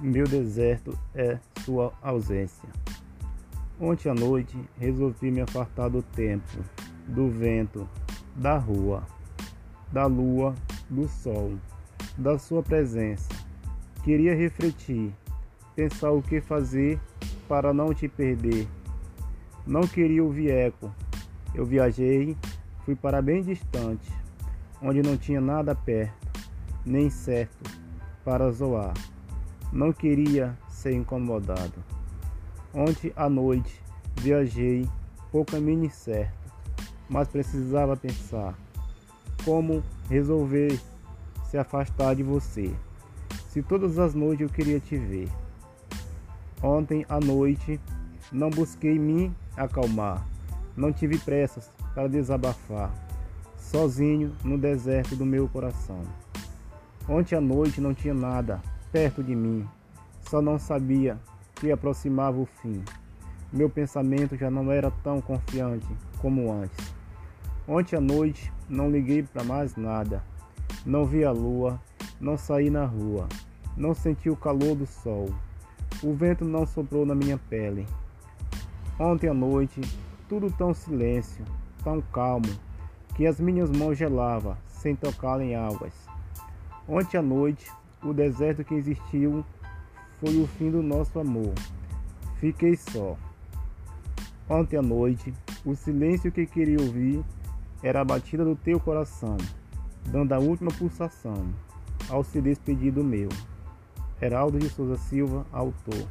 Meu deserto é sua ausência. Ontem à noite resolvi me afastar do tempo, do vento, da rua, da lua, do sol, da sua presença. Queria refletir, pensar o que fazer para não te perder. Não queria ouvir eco. Eu viajei, fui para bem distante, onde não tinha nada perto, nem certo para zoar. Não queria ser incomodado. Ontem à noite viajei por caminho certo, mas precisava pensar como resolver se afastar de você. Se todas as noites eu queria te ver. Ontem à noite não busquei me acalmar, não tive pressas para desabafar, sozinho no deserto do meu coração. Ontem à noite não tinha nada perto de mim. Só não sabia que aproximava o fim. Meu pensamento já não era tão confiante como antes. Ontem à noite não liguei para mais nada. Não vi a lua, não saí na rua, não senti o calor do sol. O vento não soprou na minha pele. Ontem à noite, tudo tão silêncio, tão calmo, que as minhas mãos gelavam sem tocar em águas. Ontem à noite, o deserto que existiu foi o fim do nosso amor. Fiquei só. Ontem à noite, o silêncio que queria ouvir era a batida do teu coração, dando a última pulsação ao se despedir do meu. Heraldo de Souza Silva, autor.